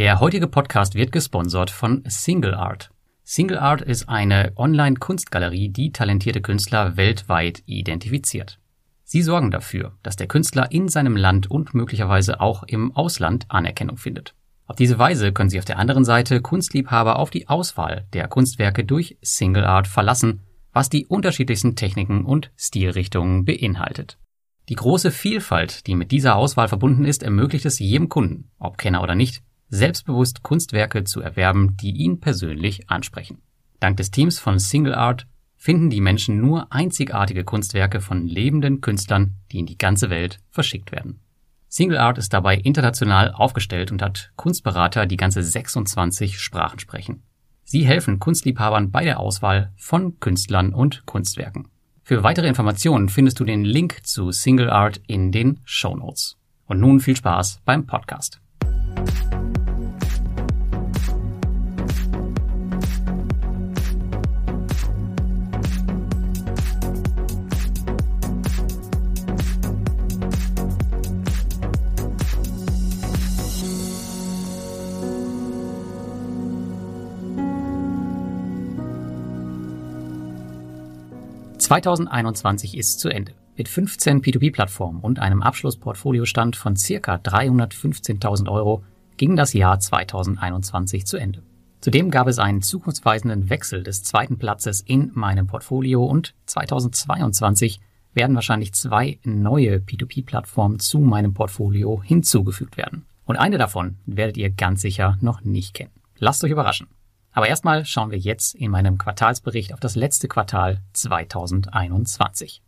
Der heutige Podcast wird gesponsert von Single Art. Single Art ist eine Online-Kunstgalerie, die talentierte Künstler weltweit identifiziert. Sie sorgen dafür, dass der Künstler in seinem Land und möglicherweise auch im Ausland Anerkennung findet. Auf diese Weise können Sie auf der anderen Seite Kunstliebhaber auf die Auswahl der Kunstwerke durch Single Art verlassen, was die unterschiedlichsten Techniken und Stilrichtungen beinhaltet. Die große Vielfalt, die mit dieser Auswahl verbunden ist, ermöglicht es jedem Kunden, ob Kenner oder nicht, selbstbewusst Kunstwerke zu erwerben, die ihn persönlich ansprechen. Dank des Teams von Single Art finden die Menschen nur einzigartige Kunstwerke von lebenden Künstlern, die in die ganze Welt verschickt werden. Single Art ist dabei international aufgestellt und hat Kunstberater, die ganze 26 Sprachen sprechen. Sie helfen Kunstliebhabern bei der Auswahl von Künstlern und Kunstwerken. Für weitere Informationen findest du den Link zu Single Art in den Show Notes. Und nun viel Spaß beim Podcast. 2021 ist zu Ende. Mit 15 P2P-Plattformen und einem Abschlussportfoliostand von circa 315.000 Euro ging das Jahr 2021 zu Ende. Zudem gab es einen zukunftsweisenden Wechsel des zweiten Platzes in meinem Portfolio und 2022 werden wahrscheinlich zwei neue P2P-Plattformen zu meinem Portfolio hinzugefügt werden. Und eine davon werdet ihr ganz sicher noch nicht kennen. Lasst euch überraschen. Aber erstmal schauen wir jetzt in meinem Quartalsbericht auf das letzte Quartal 2021.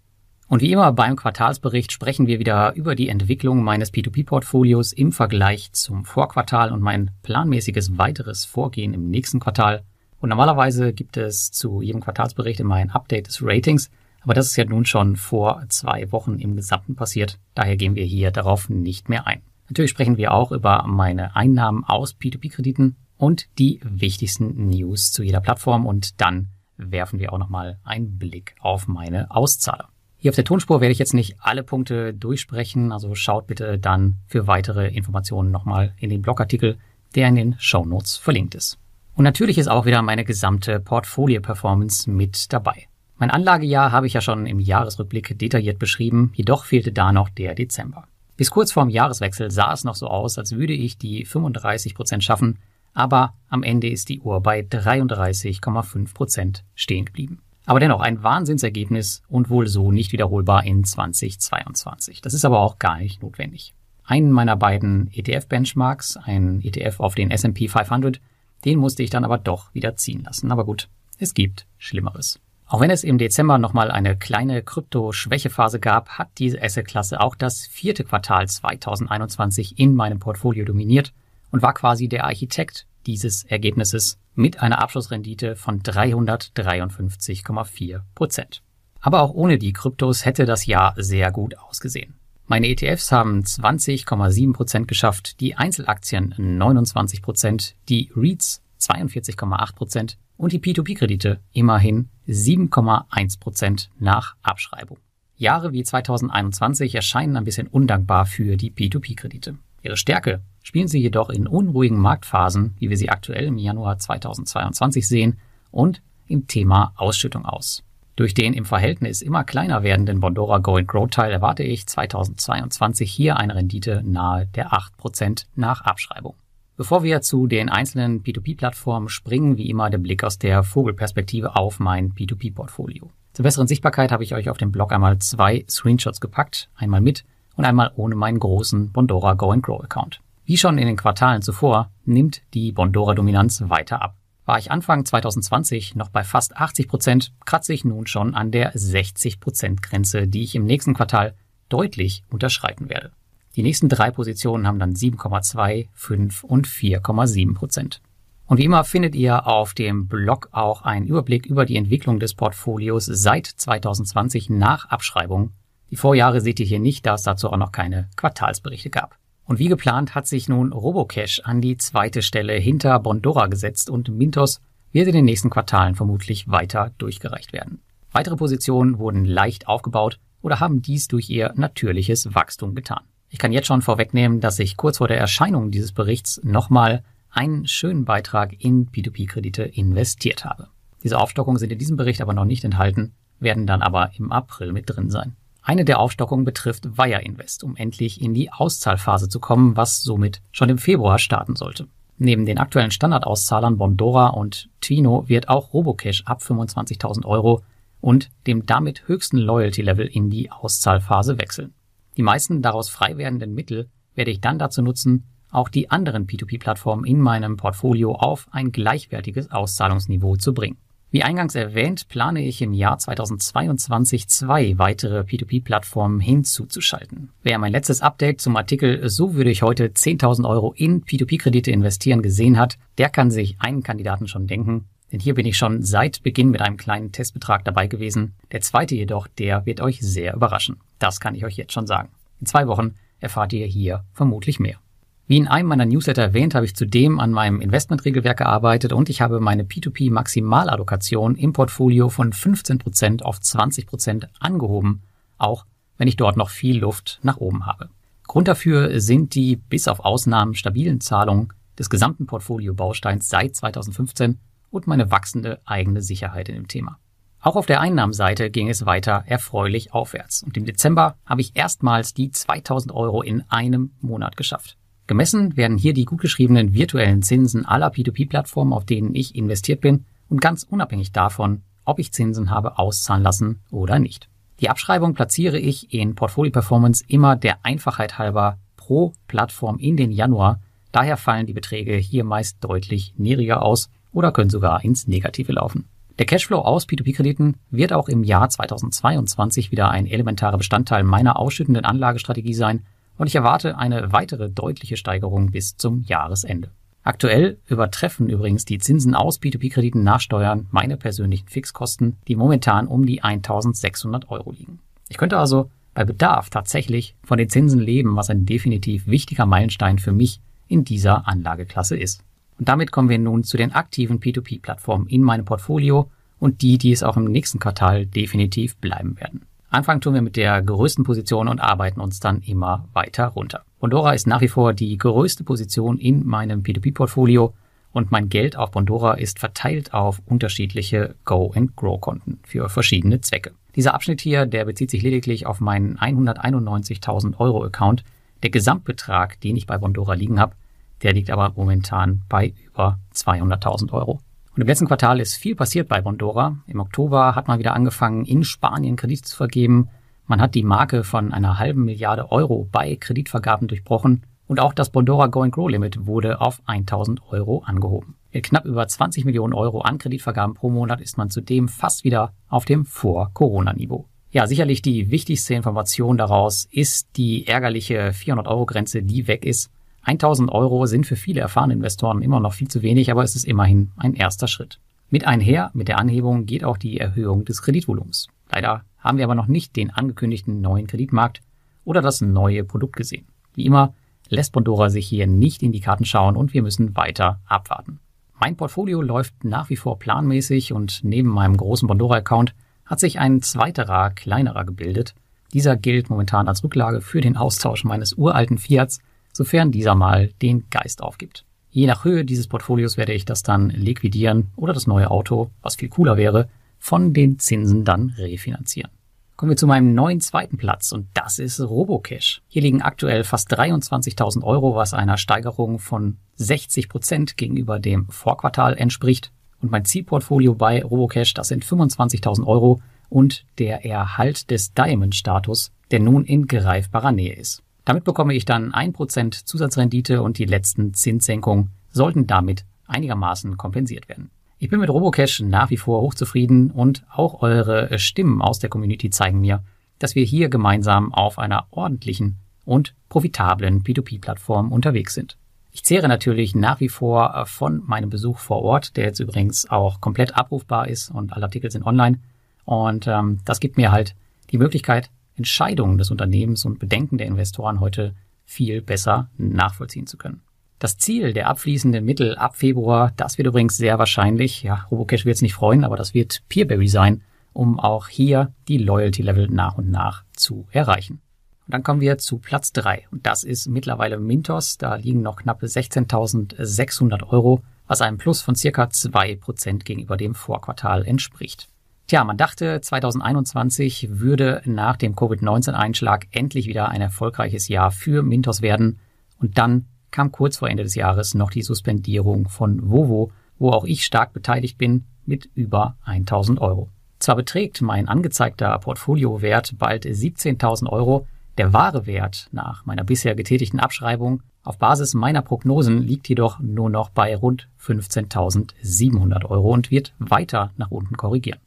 Und wie immer beim Quartalsbericht sprechen wir wieder über die Entwicklung meines P2P-Portfolios im Vergleich zum Vorquartal und mein planmäßiges weiteres Vorgehen im nächsten Quartal. Und normalerweise gibt es zu jedem Quartalsbericht immer ein Update des Ratings, aber das ist ja nun schon vor zwei Wochen im Gesamten passiert, daher gehen wir hier darauf nicht mehr ein. Natürlich sprechen wir auch über meine Einnahmen aus P2P-Krediten und die wichtigsten News zu jeder Plattform und dann werfen wir auch nochmal einen Blick auf meine Auszahler. Hier auf der Tonspur werde ich jetzt nicht alle Punkte durchsprechen, also schaut bitte dann für weitere Informationen nochmal in den Blogartikel, der in den Show Notes verlinkt ist. Und natürlich ist auch wieder meine gesamte Portfolio-Performance mit dabei. Mein Anlagejahr habe ich ja schon im Jahresrückblick detailliert beschrieben, jedoch fehlte da noch der Dezember. Bis kurz vorm Jahreswechsel sah es noch so aus, als würde ich die 35 Prozent schaffen, aber am Ende ist die Uhr bei 33,5 Prozent stehen geblieben. Aber dennoch ein Wahnsinnsergebnis und wohl so nicht wiederholbar in 2022. Das ist aber auch gar nicht notwendig. Einen meiner beiden ETF-Benchmarks, ein ETF auf den S&P 500, den musste ich dann aber doch wieder ziehen lassen. Aber gut, es gibt Schlimmeres. Auch wenn es im Dezember nochmal eine kleine Krypto-Schwächephase gab, hat diese Asset-Klasse auch das vierte Quartal 2021 in meinem Portfolio dominiert und war quasi der Architekt dieses Ergebnisses mit einer Abschlussrendite von 353,4 Prozent. Aber auch ohne die Kryptos hätte das Jahr sehr gut ausgesehen. Meine ETFs haben 20,7 Prozent geschafft, die Einzelaktien 29 Prozent, die REITs 42,8 Prozent und die P2P-Kredite immerhin 7,1 Prozent nach Abschreibung. Jahre wie 2021 erscheinen ein bisschen undankbar für die P2P-Kredite. Ihre Stärke spielen sie jedoch in unruhigen Marktphasen, wie wir sie aktuell im Januar 2022 sehen, und im Thema Ausschüttung aus. Durch den im Verhältnis immer kleiner werdenden Bondora Go and Grow Teil erwarte ich 2022 hier eine Rendite nahe der 8% nach Abschreibung. Bevor wir zu den einzelnen P2P-Plattformen springen, wie immer der Blick aus der Vogelperspektive auf mein P2P-Portfolio. Zur besseren Sichtbarkeit habe ich euch auf dem Blog einmal zwei Screenshots gepackt, einmal mit und einmal ohne meinen großen Bondora Go Grow Account. Wie schon in den Quartalen zuvor nimmt die Bondora-Dominanz weiter ab. War ich Anfang 2020 noch bei fast 80 Prozent, kratze ich nun schon an der 60 Prozent Grenze, die ich im nächsten Quartal deutlich unterschreiten werde. Die nächsten drei Positionen haben dann 7,2, 5 und 4,7 Prozent. Und wie immer findet ihr auf dem Blog auch einen Überblick über die Entwicklung des Portfolios seit 2020 nach Abschreibung die Vorjahre seht ihr hier nicht, da es dazu auch noch keine Quartalsberichte gab. Und wie geplant hat sich nun Robocash an die zweite Stelle hinter Bondora gesetzt und Mintos wird in den nächsten Quartalen vermutlich weiter durchgereicht werden. Weitere Positionen wurden leicht aufgebaut oder haben dies durch ihr natürliches Wachstum getan. Ich kann jetzt schon vorwegnehmen, dass ich kurz vor der Erscheinung dieses Berichts nochmal einen schönen Beitrag in P2P-Kredite investiert habe. Diese Aufstockungen sind in diesem Bericht aber noch nicht enthalten, werden dann aber im April mit drin sein. Eine der Aufstockungen betrifft Wire Invest, um endlich in die Auszahlphase zu kommen, was somit schon im Februar starten sollte. Neben den aktuellen Standardauszahlern Bondora und Twino wird auch Robocash ab 25.000 Euro und dem damit höchsten Loyalty-Level in die Auszahlphase wechseln. Die meisten daraus frei werdenden Mittel werde ich dann dazu nutzen, auch die anderen P2P-Plattformen in meinem Portfolio auf ein gleichwertiges Auszahlungsniveau zu bringen. Wie eingangs erwähnt, plane ich im Jahr 2022 zwei weitere P2P-Plattformen hinzuzuschalten. Wer mein letztes Update zum Artikel So würde ich heute 10.000 Euro in P2P-Kredite investieren gesehen hat, der kann sich einen Kandidaten schon denken. Denn hier bin ich schon seit Beginn mit einem kleinen Testbetrag dabei gewesen. Der zweite jedoch, der wird euch sehr überraschen. Das kann ich euch jetzt schon sagen. In zwei Wochen erfahrt ihr hier vermutlich mehr. Wie in einem meiner Newsletter erwähnt, habe ich zudem an meinem Investmentregelwerk gearbeitet und ich habe meine P2P Maximalallokation im Portfolio von 15% auf 20% angehoben, auch wenn ich dort noch viel Luft nach oben habe. Grund dafür sind die bis auf Ausnahmen stabilen Zahlungen des gesamten Portfolio-Bausteins seit 2015 und meine wachsende eigene Sicherheit in dem Thema. Auch auf der Einnahmenseite ging es weiter erfreulich aufwärts und im Dezember habe ich erstmals die 2000 Euro in einem Monat geschafft. Gemessen werden hier die gutgeschriebenen virtuellen Zinsen aller P2P-Plattformen, auf denen ich investiert bin und ganz unabhängig davon, ob ich Zinsen habe auszahlen lassen oder nicht. Die Abschreibung platziere ich in Portfolio Performance immer der Einfachheit halber pro Plattform in den Januar. Daher fallen die Beträge hier meist deutlich niedriger aus oder können sogar ins Negative laufen. Der Cashflow aus P2P-Krediten wird auch im Jahr 2022 wieder ein elementarer Bestandteil meiner ausschüttenden Anlagestrategie sein und ich erwarte eine weitere deutliche Steigerung bis zum Jahresende. Aktuell übertreffen übrigens die Zinsen aus P2P-Krediten nach Steuern meine persönlichen Fixkosten, die momentan um die 1600 Euro liegen. Ich könnte also bei Bedarf tatsächlich von den Zinsen leben, was ein definitiv wichtiger Meilenstein für mich in dieser Anlageklasse ist. Und damit kommen wir nun zu den aktiven P2P-Plattformen in meinem Portfolio und die, die es auch im nächsten Quartal definitiv bleiben werden. Anfangen tun wir mit der größten Position und arbeiten uns dann immer weiter runter. Bondora ist nach wie vor die größte Position in meinem P2P-Portfolio und mein Geld auf Bondora ist verteilt auf unterschiedliche Go-and-Grow-Konten für verschiedene Zwecke. Dieser Abschnitt hier, der bezieht sich lediglich auf meinen 191.000 Euro Account. Der Gesamtbetrag, den ich bei Bondora liegen habe, der liegt aber momentan bei über 200.000 Euro. Und im letzten Quartal ist viel passiert bei Bondora. Im Oktober hat man wieder angefangen, in Spanien Kredite zu vergeben. Man hat die Marke von einer halben Milliarde Euro bei Kreditvergaben durchbrochen. Und auch das Bondora Go and Grow Limit wurde auf 1000 Euro angehoben. Mit knapp über 20 Millionen Euro an Kreditvergaben pro Monat ist man zudem fast wieder auf dem Vor-Corona-Niveau. Ja, sicherlich die wichtigste Information daraus ist die ärgerliche 400 Euro Grenze, die weg ist 1000 Euro sind für viele erfahrene Investoren immer noch viel zu wenig, aber es ist immerhin ein erster Schritt. Mit einher mit der Anhebung geht auch die Erhöhung des Kreditvolumens. Leider haben wir aber noch nicht den angekündigten neuen Kreditmarkt oder das neue Produkt gesehen. Wie immer lässt Bondora sich hier nicht in die Karten schauen und wir müssen weiter abwarten. Mein Portfolio läuft nach wie vor planmäßig und neben meinem großen Bondora-Account hat sich ein zweiterer, kleinerer gebildet. Dieser gilt momentan als Rücklage für den Austausch meines uralten Fiats sofern dieser mal den Geist aufgibt. Je nach Höhe dieses Portfolios werde ich das dann liquidieren oder das neue Auto, was viel cooler wäre, von den Zinsen dann refinanzieren. Kommen wir zu meinem neuen zweiten Platz und das ist Robocash. Hier liegen aktuell fast 23.000 Euro, was einer Steigerung von 60 Prozent gegenüber dem Vorquartal entspricht. Und mein Zielportfolio bei Robocash, das sind 25.000 Euro und der Erhalt des Diamond-Status, der nun in greifbarer Nähe ist. Damit bekomme ich dann 1% Zusatzrendite und die letzten Zinssenkungen sollten damit einigermaßen kompensiert werden. Ich bin mit Robocash nach wie vor hochzufrieden und auch eure Stimmen aus der Community zeigen mir, dass wir hier gemeinsam auf einer ordentlichen und profitablen P2P-Plattform unterwegs sind. Ich zehre natürlich nach wie vor von meinem Besuch vor Ort, der jetzt übrigens auch komplett abrufbar ist und alle Artikel sind online. Und ähm, das gibt mir halt die Möglichkeit, Entscheidungen des Unternehmens und Bedenken der Investoren heute viel besser nachvollziehen zu können. Das Ziel der abfließenden Mittel ab Februar, das wird übrigens sehr wahrscheinlich, ja, Robocash wird es nicht freuen, aber das wird Peerberry sein, um auch hier die Loyalty-Level nach und nach zu erreichen. Und dann kommen wir zu Platz drei Und das ist mittlerweile Mintos. Da liegen noch knappe 16.600 Euro, was einem Plus von circa zwei Prozent gegenüber dem Vorquartal entspricht. Tja, man dachte, 2021 würde nach dem Covid-19-Einschlag endlich wieder ein erfolgreiches Jahr für Mintos werden. Und dann kam kurz vor Ende des Jahres noch die Suspendierung von Vovo, wo auch ich stark beteiligt bin, mit über 1000 Euro. Zwar beträgt mein angezeigter Portfoliowert bald 17.000 Euro, der wahre Wert nach meiner bisher getätigten Abschreibung auf Basis meiner Prognosen liegt jedoch nur noch bei rund 15.700 Euro und wird weiter nach unten korrigieren.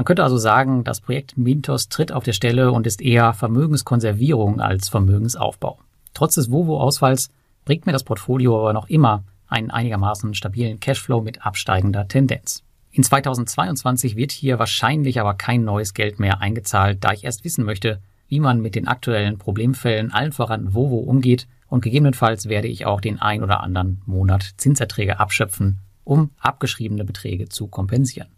Man könnte also sagen, das Projekt Mintos tritt auf der Stelle und ist eher Vermögenskonservierung als Vermögensaufbau. Trotz des Vovo-Ausfalls bringt mir das Portfolio aber noch immer einen einigermaßen stabilen Cashflow mit absteigender Tendenz. In 2022 wird hier wahrscheinlich aber kein neues Geld mehr eingezahlt, da ich erst wissen möchte, wie man mit den aktuellen Problemfällen allen voran Vovo umgeht und gegebenenfalls werde ich auch den ein oder anderen Monat Zinserträge abschöpfen, um abgeschriebene Beträge zu kompensieren.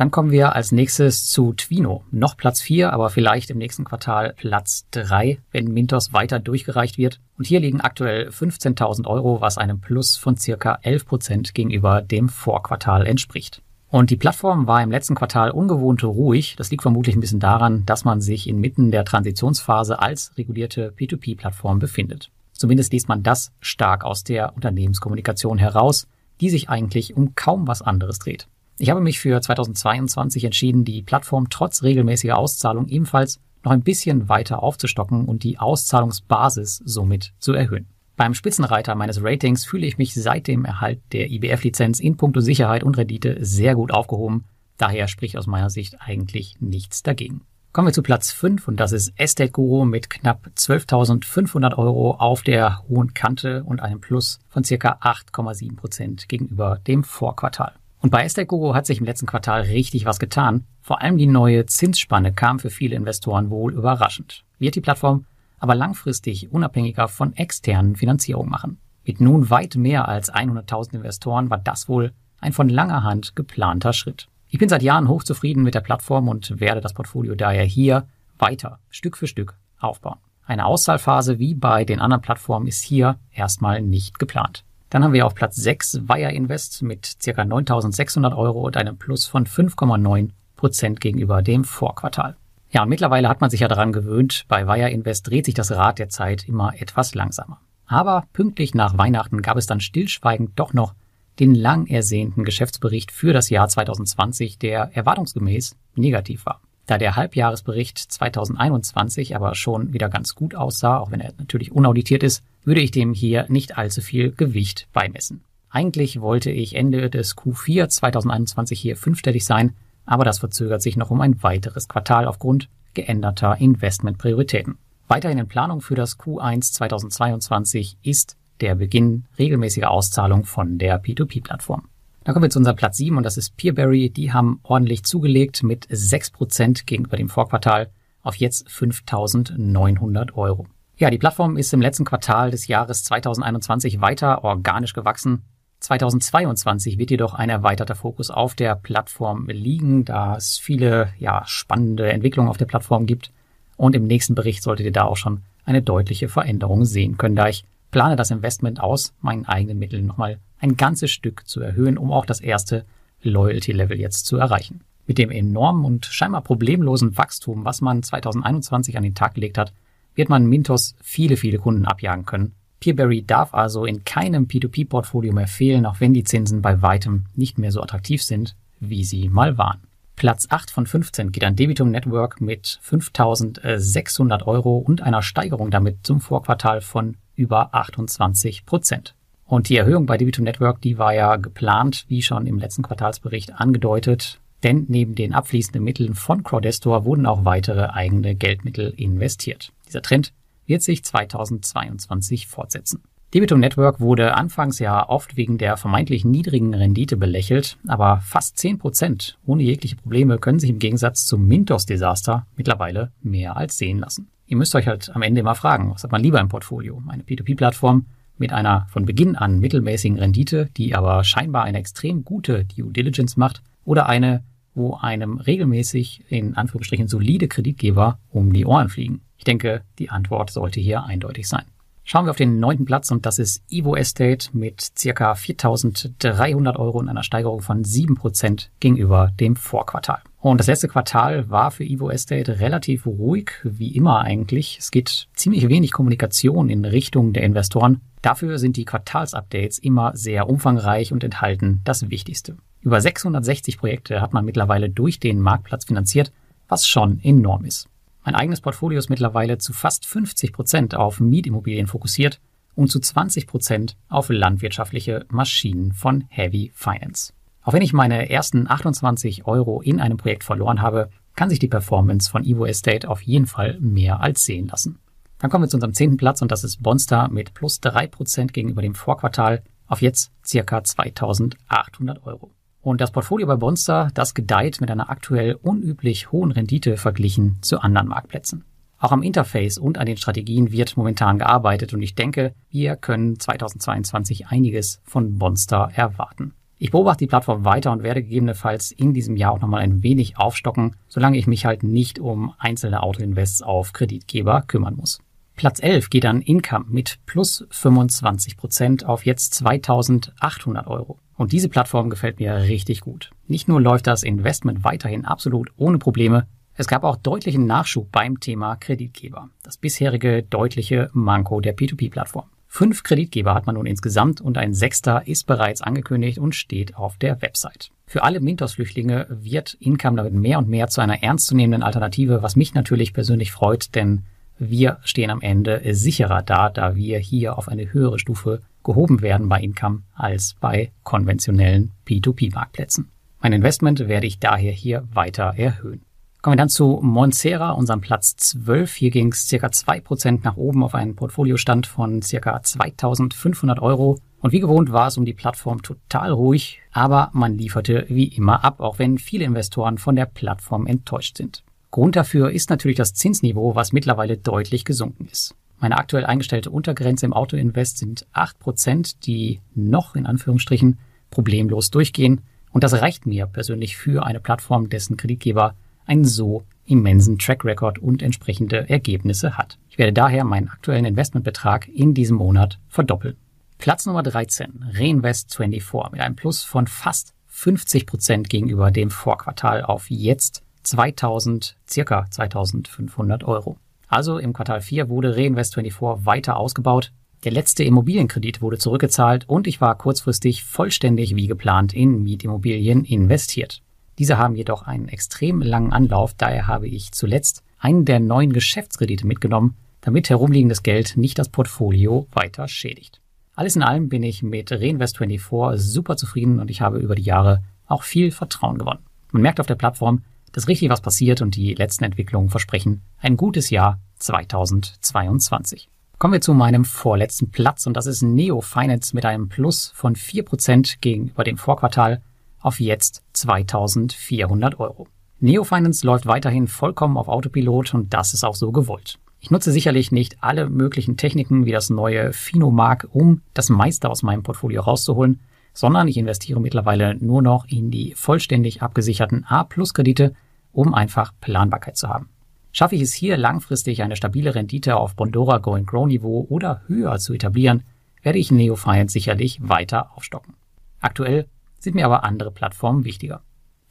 Dann kommen wir als nächstes zu Twino. Noch Platz 4, aber vielleicht im nächsten Quartal Platz 3, wenn Mintos weiter durchgereicht wird. Und hier liegen aktuell 15.000 Euro, was einem Plus von circa 11 Prozent gegenüber dem Vorquartal entspricht. Und die Plattform war im letzten Quartal ungewohnt ruhig. Das liegt vermutlich ein bisschen daran, dass man sich inmitten der Transitionsphase als regulierte P2P-Plattform befindet. Zumindest liest man das stark aus der Unternehmenskommunikation heraus, die sich eigentlich um kaum was anderes dreht. Ich habe mich für 2022 entschieden, die Plattform trotz regelmäßiger Auszahlung ebenfalls noch ein bisschen weiter aufzustocken und die Auszahlungsbasis somit zu erhöhen. Beim Spitzenreiter meines Ratings fühle ich mich seit dem Erhalt der IBF-Lizenz in puncto Sicherheit und Rendite sehr gut aufgehoben. Daher spricht aus meiner Sicht eigentlich nichts dagegen. Kommen wir zu Platz 5 und das ist Estate Guru mit knapp 12.500 Euro auf der hohen Kante und einem Plus von circa 8,7 Prozent gegenüber dem Vorquartal. Und bei Estate hat sich im letzten Quartal richtig was getan. Vor allem die neue Zinsspanne kam für viele Investoren wohl überraschend. Wird die Plattform aber langfristig unabhängiger von externen Finanzierungen machen. Mit nun weit mehr als 100.000 Investoren war das wohl ein von langer Hand geplanter Schritt. Ich bin seit Jahren hochzufrieden mit der Plattform und werde das Portfolio daher hier weiter Stück für Stück aufbauen. Eine Auszahlphase wie bei den anderen Plattformen ist hier erstmal nicht geplant. Dann haben wir auf Platz 6 Wire Invest mit ca. 9.600 Euro und einem Plus von 5,9 Prozent gegenüber dem Vorquartal. Ja, und mittlerweile hat man sich ja daran gewöhnt, bei Wire Invest dreht sich das Rad der Zeit immer etwas langsamer. Aber pünktlich nach Weihnachten gab es dann stillschweigend doch noch den lang ersehnten Geschäftsbericht für das Jahr 2020, der erwartungsgemäß negativ war. Da der Halbjahresbericht 2021 aber schon wieder ganz gut aussah, auch wenn er natürlich unauditiert ist, würde ich dem hier nicht allzu viel Gewicht beimessen. Eigentlich wollte ich Ende des Q4 2021 hier fünfstellig sein, aber das verzögert sich noch um ein weiteres Quartal aufgrund geänderter Investmentprioritäten. Weiterhin in Planung für das Q1 2022 ist der Beginn regelmäßiger Auszahlung von der P2P-Plattform. Dann kommen wir zu unserem Platz 7 und das ist Peerberry. Die haben ordentlich zugelegt mit 6% gegenüber dem Vorquartal auf jetzt 5.900 Euro. Ja, die Plattform ist im letzten Quartal des Jahres 2021 weiter organisch gewachsen 2022 wird jedoch ein erweiterter Fokus auf der Plattform liegen, da es viele ja, spannende Entwicklungen auf der Plattform gibt. Und im nächsten Bericht solltet ihr da auch schon eine deutliche Veränderung sehen können, da ich plane das Investment aus meinen eigenen Mitteln nochmal ein ganzes Stück zu erhöhen, um auch das erste Loyalty-Level jetzt zu erreichen. Mit dem enormen und scheinbar problemlosen Wachstum, was man 2021 an den Tag gelegt hat, wird man Mintos viele, viele Kunden abjagen können Peerberry darf also in keinem P2P-Portfolio mehr fehlen, auch wenn die Zinsen bei weitem nicht mehr so attraktiv sind, wie sie mal waren. Platz 8 von 15 geht an Debitum Network mit 5.600 Euro und einer Steigerung damit zum Vorquartal von über 28 Prozent. Und die Erhöhung bei Debitum Network, die war ja geplant, wie schon im letzten Quartalsbericht angedeutet, denn neben den abfließenden Mitteln von Crowdestor wurden auch weitere eigene Geldmittel investiert. Dieser Trend wird sich 2022 fortsetzen. Debitum Network wurde anfangs ja oft wegen der vermeintlich niedrigen Rendite belächelt, aber fast 10% ohne jegliche Probleme können sich im Gegensatz zum Mintos-Desaster mittlerweile mehr als sehen lassen. Ihr müsst euch halt am Ende immer fragen, was hat man lieber im Portfolio? Eine P2P-Plattform mit einer von Beginn an mittelmäßigen Rendite, die aber scheinbar eine extrem gute Due Diligence macht, oder eine wo einem regelmäßig in Anführungsstrichen solide Kreditgeber um die Ohren fliegen? Ich denke, die Antwort sollte hier eindeutig sein. Schauen wir auf den neunten Platz und das ist Evo Estate mit circa 4.300 Euro und einer Steigerung von 7% gegenüber dem Vorquartal. Und das letzte Quartal war für Evo Estate relativ ruhig, wie immer eigentlich. Es geht ziemlich wenig Kommunikation in Richtung der Investoren. Dafür sind die Quartalsupdates immer sehr umfangreich und enthalten das Wichtigste. Über 660 Projekte hat man mittlerweile durch den Marktplatz finanziert, was schon enorm ist. Mein eigenes Portfolio ist mittlerweile zu fast 50 Prozent auf Mietimmobilien fokussiert und zu 20 Prozent auf landwirtschaftliche Maschinen von Heavy Finance. Auch wenn ich meine ersten 28 Euro in einem Projekt verloren habe, kann sich die Performance von Evo Estate auf jeden Fall mehr als sehen lassen. Dann kommen wir zu unserem zehnten Platz und das ist Bonstar mit plus drei Prozent gegenüber dem Vorquartal auf jetzt circa 2800 Euro. Und das Portfolio bei Bonster, das gedeiht mit einer aktuell unüblich hohen Rendite verglichen zu anderen Marktplätzen. Auch am Interface und an den Strategien wird momentan gearbeitet und ich denke, wir können 2022 einiges von Bonster erwarten. Ich beobachte die Plattform weiter und werde gegebenenfalls in diesem Jahr auch nochmal ein wenig aufstocken, solange ich mich halt nicht um einzelne Autoinvests auf Kreditgeber kümmern muss. Platz 11 geht an Income mit plus 25 Prozent auf jetzt 2800 Euro. Und diese Plattform gefällt mir richtig gut. Nicht nur läuft das Investment weiterhin absolut ohne Probleme, es gab auch deutlichen Nachschub beim Thema Kreditgeber. Das bisherige deutliche Manko der P2P-Plattform. Fünf Kreditgeber hat man nun insgesamt und ein sechster ist bereits angekündigt und steht auf der Website. Für alle Mintos-Flüchtlinge wird Income damit mehr und mehr zu einer ernstzunehmenden Alternative, was mich natürlich persönlich freut, denn wir stehen am Ende sicherer da, da wir hier auf eine höhere Stufe gehoben werden bei Income als bei konventionellen P2P-Marktplätzen. Mein Investment werde ich daher hier weiter erhöhen. Kommen wir dann zu Monsera, unserem Platz 12. Hier ging es circa 2% nach oben auf einen Portfoliostand von circa 2500 Euro. Und wie gewohnt war es um die Plattform total ruhig, aber man lieferte wie immer ab, auch wenn viele Investoren von der Plattform enttäuscht sind. Grund dafür ist natürlich das Zinsniveau, was mittlerweile deutlich gesunken ist. Meine aktuell eingestellte Untergrenze im Autoinvest sind 8%, die noch in Anführungsstrichen problemlos durchgehen. Und das reicht mir persönlich für eine Plattform, dessen Kreditgeber einen so immensen Track Record und entsprechende Ergebnisse hat. Ich werde daher meinen aktuellen Investmentbetrag in diesem Monat verdoppeln. Platz Nummer 13, Reinvest24 mit einem Plus von fast 50% gegenüber dem Vorquartal auf jetzt 2000, circa 2500 Euro. Also im Quartal 4 wurde Reinvest24 weiter ausgebaut. Der letzte Immobilienkredit wurde zurückgezahlt und ich war kurzfristig vollständig wie geplant in Mietimmobilien investiert. Diese haben jedoch einen extrem langen Anlauf, daher habe ich zuletzt einen der neuen Geschäftskredite mitgenommen, damit herumliegendes Geld nicht das Portfolio weiter schädigt. Alles in allem bin ich mit Reinvest24 super zufrieden und ich habe über die Jahre auch viel Vertrauen gewonnen. Man merkt auf der Plattform, dass richtig was passiert und die letzten Entwicklungen versprechen ein gutes Jahr 2022. Kommen wir zu meinem vorletzten Platz und das ist Neo Finance mit einem Plus von 4% gegenüber dem Vorquartal auf jetzt 2400 Euro. Neo Finance läuft weiterhin vollkommen auf Autopilot und das ist auch so gewollt. Ich nutze sicherlich nicht alle möglichen Techniken wie das neue Finomark, um das meiste aus meinem Portfolio rauszuholen, sondern ich investiere mittlerweile nur noch in die vollständig abgesicherten A-Plus-Kredite, um einfach Planbarkeit zu haben. Schaffe ich es hier langfristig eine stabile Rendite auf Bondora Go and Grow Niveau oder höher zu etablieren, werde ich Neofiant sicherlich weiter aufstocken. Aktuell sind mir aber andere Plattformen wichtiger.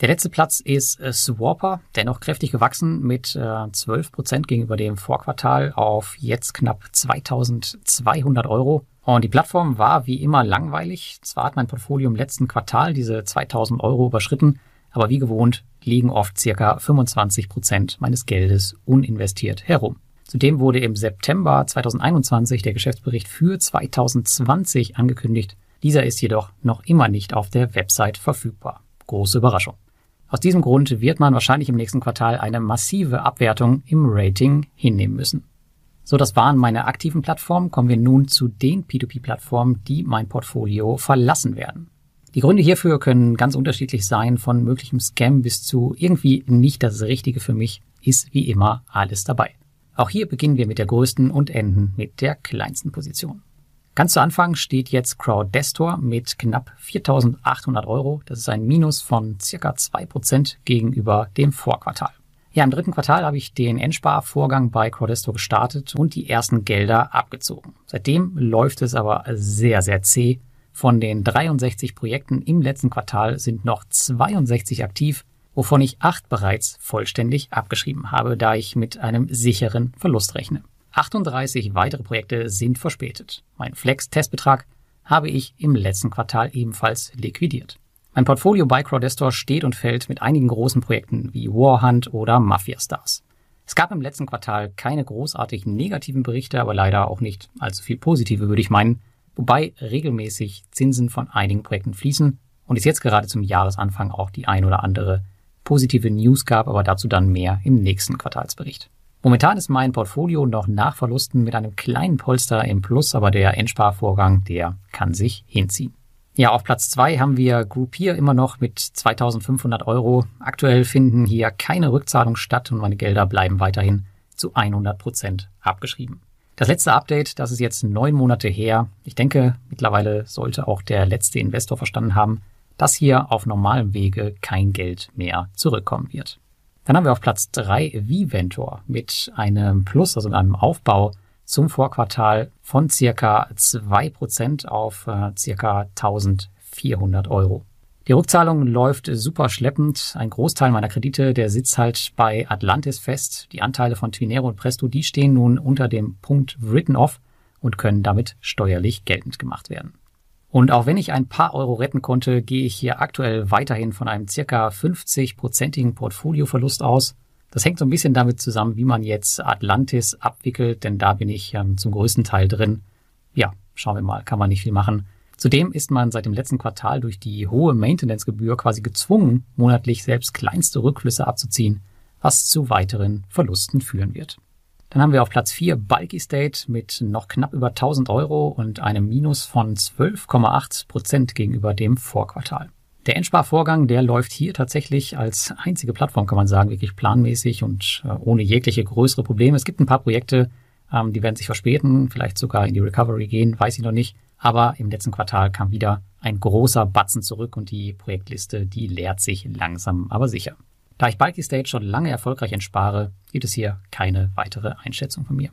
Der letzte Platz ist äh, Swapper, dennoch kräftig gewachsen mit äh, 12% gegenüber dem Vorquartal auf jetzt knapp 2200 Euro. Und die Plattform war wie immer langweilig. Zwar hat mein Portfolio im letzten Quartal diese 2000 Euro überschritten, aber wie gewohnt liegen oft circa 25% meines Geldes uninvestiert herum. Zudem wurde im September 2021 der Geschäftsbericht für 2020 angekündigt. Dieser ist jedoch noch immer nicht auf der Website verfügbar. Große Überraschung. Aus diesem Grund wird man wahrscheinlich im nächsten Quartal eine massive Abwertung im Rating hinnehmen müssen. So, das waren meine aktiven Plattformen. Kommen wir nun zu den P2P-Plattformen, die mein Portfolio verlassen werden. Die Gründe hierfür können ganz unterschiedlich sein, von möglichem Scam bis zu irgendwie nicht das Richtige für mich, ist wie immer alles dabei. Auch hier beginnen wir mit der größten und enden mit der kleinsten Position. Ganz zu Anfang steht jetzt CrowdDestor mit knapp 4.800 Euro. Das ist ein Minus von circa 2% gegenüber dem Vorquartal. Ja, im dritten Quartal habe ich den Endsparvorgang bei CrowdStore gestartet und die ersten Gelder abgezogen. Seitdem läuft es aber sehr, sehr zäh. Von den 63 Projekten im letzten Quartal sind noch 62 aktiv, wovon ich acht bereits vollständig abgeschrieben habe, da ich mit einem sicheren Verlust rechne. 38 weitere Projekte sind verspätet. Mein Flex-Testbetrag habe ich im letzten Quartal ebenfalls liquidiert. Mein Portfolio bei Crowdestor steht und fällt mit einigen großen Projekten wie Warhunt oder Mafia Stars. Es gab im letzten Quartal keine großartigen negativen Berichte, aber leider auch nicht allzu viel positive, würde ich meinen, wobei regelmäßig Zinsen von einigen Projekten fließen und es jetzt gerade zum Jahresanfang auch die ein oder andere positive News gab, aber dazu dann mehr im nächsten Quartalsbericht. Momentan ist mein Portfolio noch nach Verlusten mit einem kleinen Polster im Plus, aber der Endsparvorgang, der kann sich hinziehen. Ja, auf Platz zwei haben wir Groupier immer noch mit 2500 Euro. Aktuell finden hier keine Rückzahlungen statt und meine Gelder bleiben weiterhin zu 100 Prozent abgeschrieben. Das letzte Update, das ist jetzt neun Monate her. Ich denke, mittlerweile sollte auch der letzte Investor verstanden haben, dass hier auf normalem Wege kein Geld mehr zurückkommen wird. Dann haben wir auf Platz drei Viventor mit einem Plus, also einem Aufbau zum Vorquartal von circa 2% auf äh, circa 1400 Euro. Die Rückzahlung läuft super schleppend. Ein Großteil meiner Kredite, der sitzt halt bei Atlantis fest. Die Anteile von Twinero und Presto, die stehen nun unter dem Punkt Written Off und können damit steuerlich geltend gemacht werden. Und auch wenn ich ein paar Euro retten konnte, gehe ich hier aktuell weiterhin von einem circa 50-prozentigen Portfolioverlust aus. Das hängt so ein bisschen damit zusammen, wie man jetzt Atlantis abwickelt, denn da bin ich ähm, zum größten Teil drin. Ja, schauen wir mal, kann man nicht viel machen. Zudem ist man seit dem letzten Quartal durch die hohe Maintenance-Gebühr quasi gezwungen, monatlich selbst kleinste Rückflüsse abzuziehen, was zu weiteren Verlusten führen wird. Dann haben wir auf Platz 4 Bulky State mit noch knapp über 1000 Euro und einem Minus von 12,8 Prozent gegenüber dem Vorquartal. Der Endsparvorgang, der läuft hier tatsächlich als einzige Plattform, kann man sagen, wirklich planmäßig und äh, ohne jegliche größere Probleme. Es gibt ein paar Projekte, ähm, die werden sich verspäten, vielleicht sogar in die Recovery gehen, weiß ich noch nicht. Aber im letzten Quartal kam wieder ein großer Batzen zurück und die Projektliste, die leert sich langsam, aber sicher. Da ich Bulky State schon lange erfolgreich entspare, gibt es hier keine weitere Einschätzung von mir.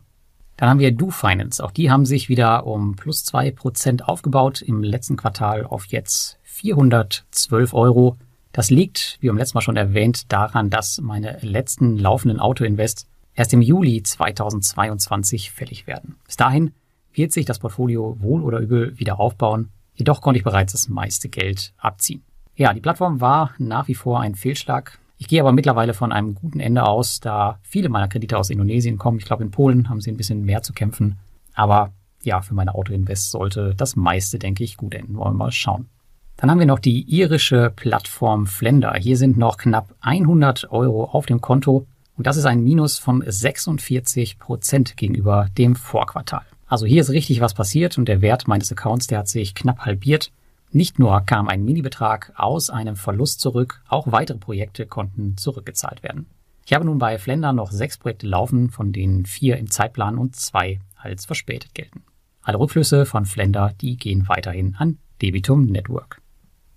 Dann haben wir Do Finance. Auch die haben sich wieder um plus zwei Prozent aufgebaut im letzten Quartal auf jetzt 412 Euro. Das liegt, wie beim letzten Mal schon erwähnt, daran, dass meine letzten laufenden Autoinvests erst im Juli 2022 fällig werden. Bis dahin wird sich das Portfolio wohl oder übel wieder aufbauen. Jedoch konnte ich bereits das meiste Geld abziehen. Ja, die Plattform war nach wie vor ein Fehlschlag. Ich gehe aber mittlerweile von einem guten Ende aus, da viele meiner Kredite aus Indonesien kommen. Ich glaube, in Polen haben sie ein bisschen mehr zu kämpfen. Aber ja, für meine Autoinvest sollte das meiste, denke ich, gut enden. Wollen wir mal schauen. Dann haben wir noch die irische Plattform Flender. Hier sind noch knapp 100 Euro auf dem Konto und das ist ein Minus von 46 Prozent gegenüber dem Vorquartal. Also hier ist richtig was passiert und der Wert meines Accounts, der hat sich knapp halbiert. Nicht nur kam ein Minibetrag aus einem Verlust zurück, auch weitere Projekte konnten zurückgezahlt werden. Ich habe nun bei Flender noch sechs Projekte laufen, von denen vier im Zeitplan und zwei als verspätet gelten. Alle Rückflüsse von Flender, die gehen weiterhin an Debitum Network.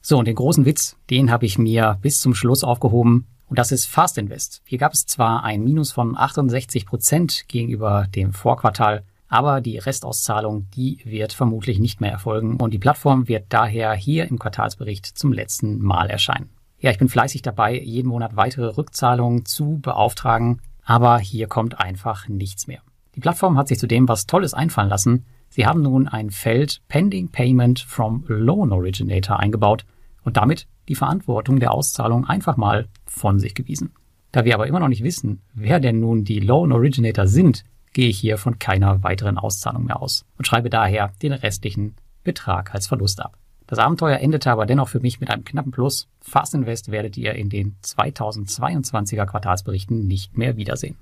So, und den großen Witz, den habe ich mir bis zum Schluss aufgehoben. Und das ist Fast Invest. Hier gab es zwar ein Minus von 68 Prozent gegenüber dem Vorquartal, aber die Restauszahlung, die wird vermutlich nicht mehr erfolgen und die Plattform wird daher hier im Quartalsbericht zum letzten Mal erscheinen. Ja, ich bin fleißig dabei, jeden Monat weitere Rückzahlungen zu beauftragen, aber hier kommt einfach nichts mehr. Die Plattform hat sich zudem was Tolles einfallen lassen, Sie haben nun ein Feld Pending Payment from Loan Originator eingebaut und damit die Verantwortung der Auszahlung einfach mal von sich gewiesen. Da wir aber immer noch nicht wissen, wer denn nun die Loan Originator sind, gehe ich hier von keiner weiteren Auszahlung mehr aus und schreibe daher den restlichen Betrag als Verlust ab. Das Abenteuer endete aber dennoch für mich mit einem knappen Plus. Fast Invest werdet ihr in den 2022er Quartalsberichten nicht mehr wiedersehen.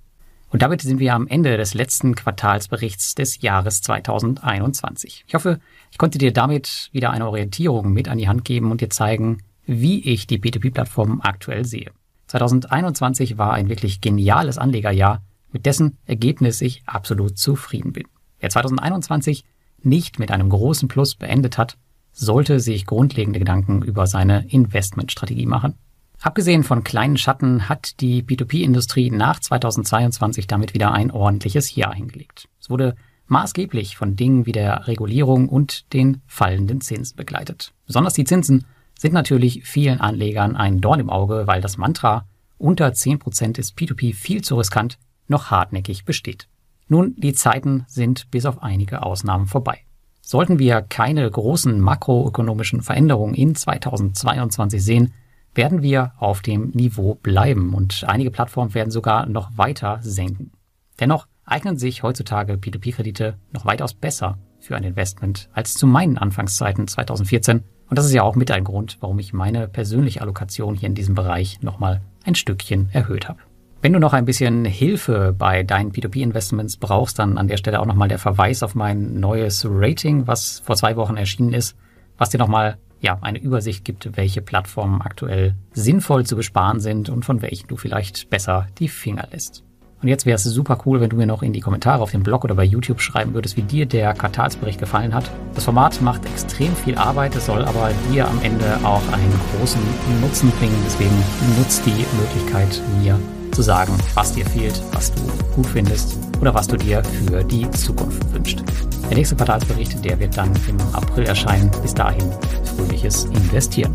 Und damit sind wir am Ende des letzten Quartalsberichts des Jahres 2021. Ich hoffe, ich konnte dir damit wieder eine Orientierung mit an die Hand geben und dir zeigen, wie ich die P2P-Plattform aktuell sehe. 2021 war ein wirklich geniales Anlegerjahr, mit dessen Ergebnis ich absolut zufrieden bin. Wer 2021 nicht mit einem großen Plus beendet hat, sollte sich grundlegende Gedanken über seine Investmentstrategie machen. Abgesehen von kleinen Schatten hat die B2B-Industrie nach 2022 damit wieder ein ordentliches Jahr hingelegt. Es wurde maßgeblich von Dingen wie der Regulierung und den fallenden Zinsen begleitet. Besonders die Zinsen sind natürlich vielen Anlegern ein Dorn im Auge, weil das Mantra unter 10% ist P2P viel zu riskant noch hartnäckig besteht. Nun, die Zeiten sind bis auf einige Ausnahmen vorbei. Sollten wir keine großen makroökonomischen Veränderungen in 2022 sehen, werden wir auf dem Niveau bleiben und einige Plattformen werden sogar noch weiter senken. Dennoch eignen sich heutzutage P2P-Kredite noch weitaus besser für ein Investment als zu meinen Anfangszeiten 2014 und das ist ja auch mit ein Grund, warum ich meine persönliche Allokation hier in diesem Bereich nochmal ein Stückchen erhöht habe. Wenn du noch ein bisschen Hilfe bei deinen P2P-Investments brauchst, dann an der Stelle auch nochmal der Verweis auf mein neues Rating, was vor zwei Wochen erschienen ist, was dir nochmal ja, eine Übersicht gibt, welche Plattformen aktuell sinnvoll zu besparen sind und von welchen du vielleicht besser die Finger lässt. Und jetzt wäre es super cool, wenn du mir noch in die Kommentare auf dem Blog oder bei YouTube schreiben würdest, wie dir der Quartalsbericht gefallen hat. Das Format macht extrem viel Arbeit, es soll aber dir am Ende auch einen großen Nutzen bringen. Deswegen nutzt die Möglichkeit, mir zu sagen, was dir fehlt, was du gut findest oder was du dir für die Zukunft wünschst. Der nächste Quartalsbericht, der wird dann im April erscheinen. Bis dahin fröhliches Investieren.